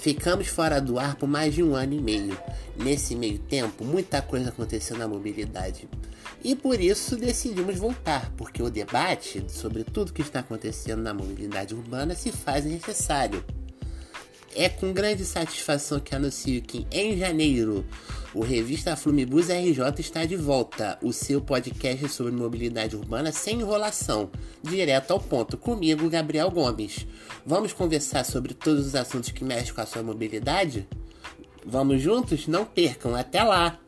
Ficamos fora do ar por mais de um ano e meio. Nesse meio tempo, muita coisa aconteceu na mobilidade. E por isso decidimos voltar, porque o debate sobre tudo que está acontecendo na mobilidade urbana se faz necessário. É com grande satisfação que anuncio que em janeiro o Revista Flumibus RJ está de volta, o seu podcast sobre mobilidade urbana sem enrolação, direto ao ponto, comigo, Gabriel Gomes. Vamos conversar sobre todos os assuntos que mexem com a sua mobilidade? Vamos juntos? Não percam, até lá!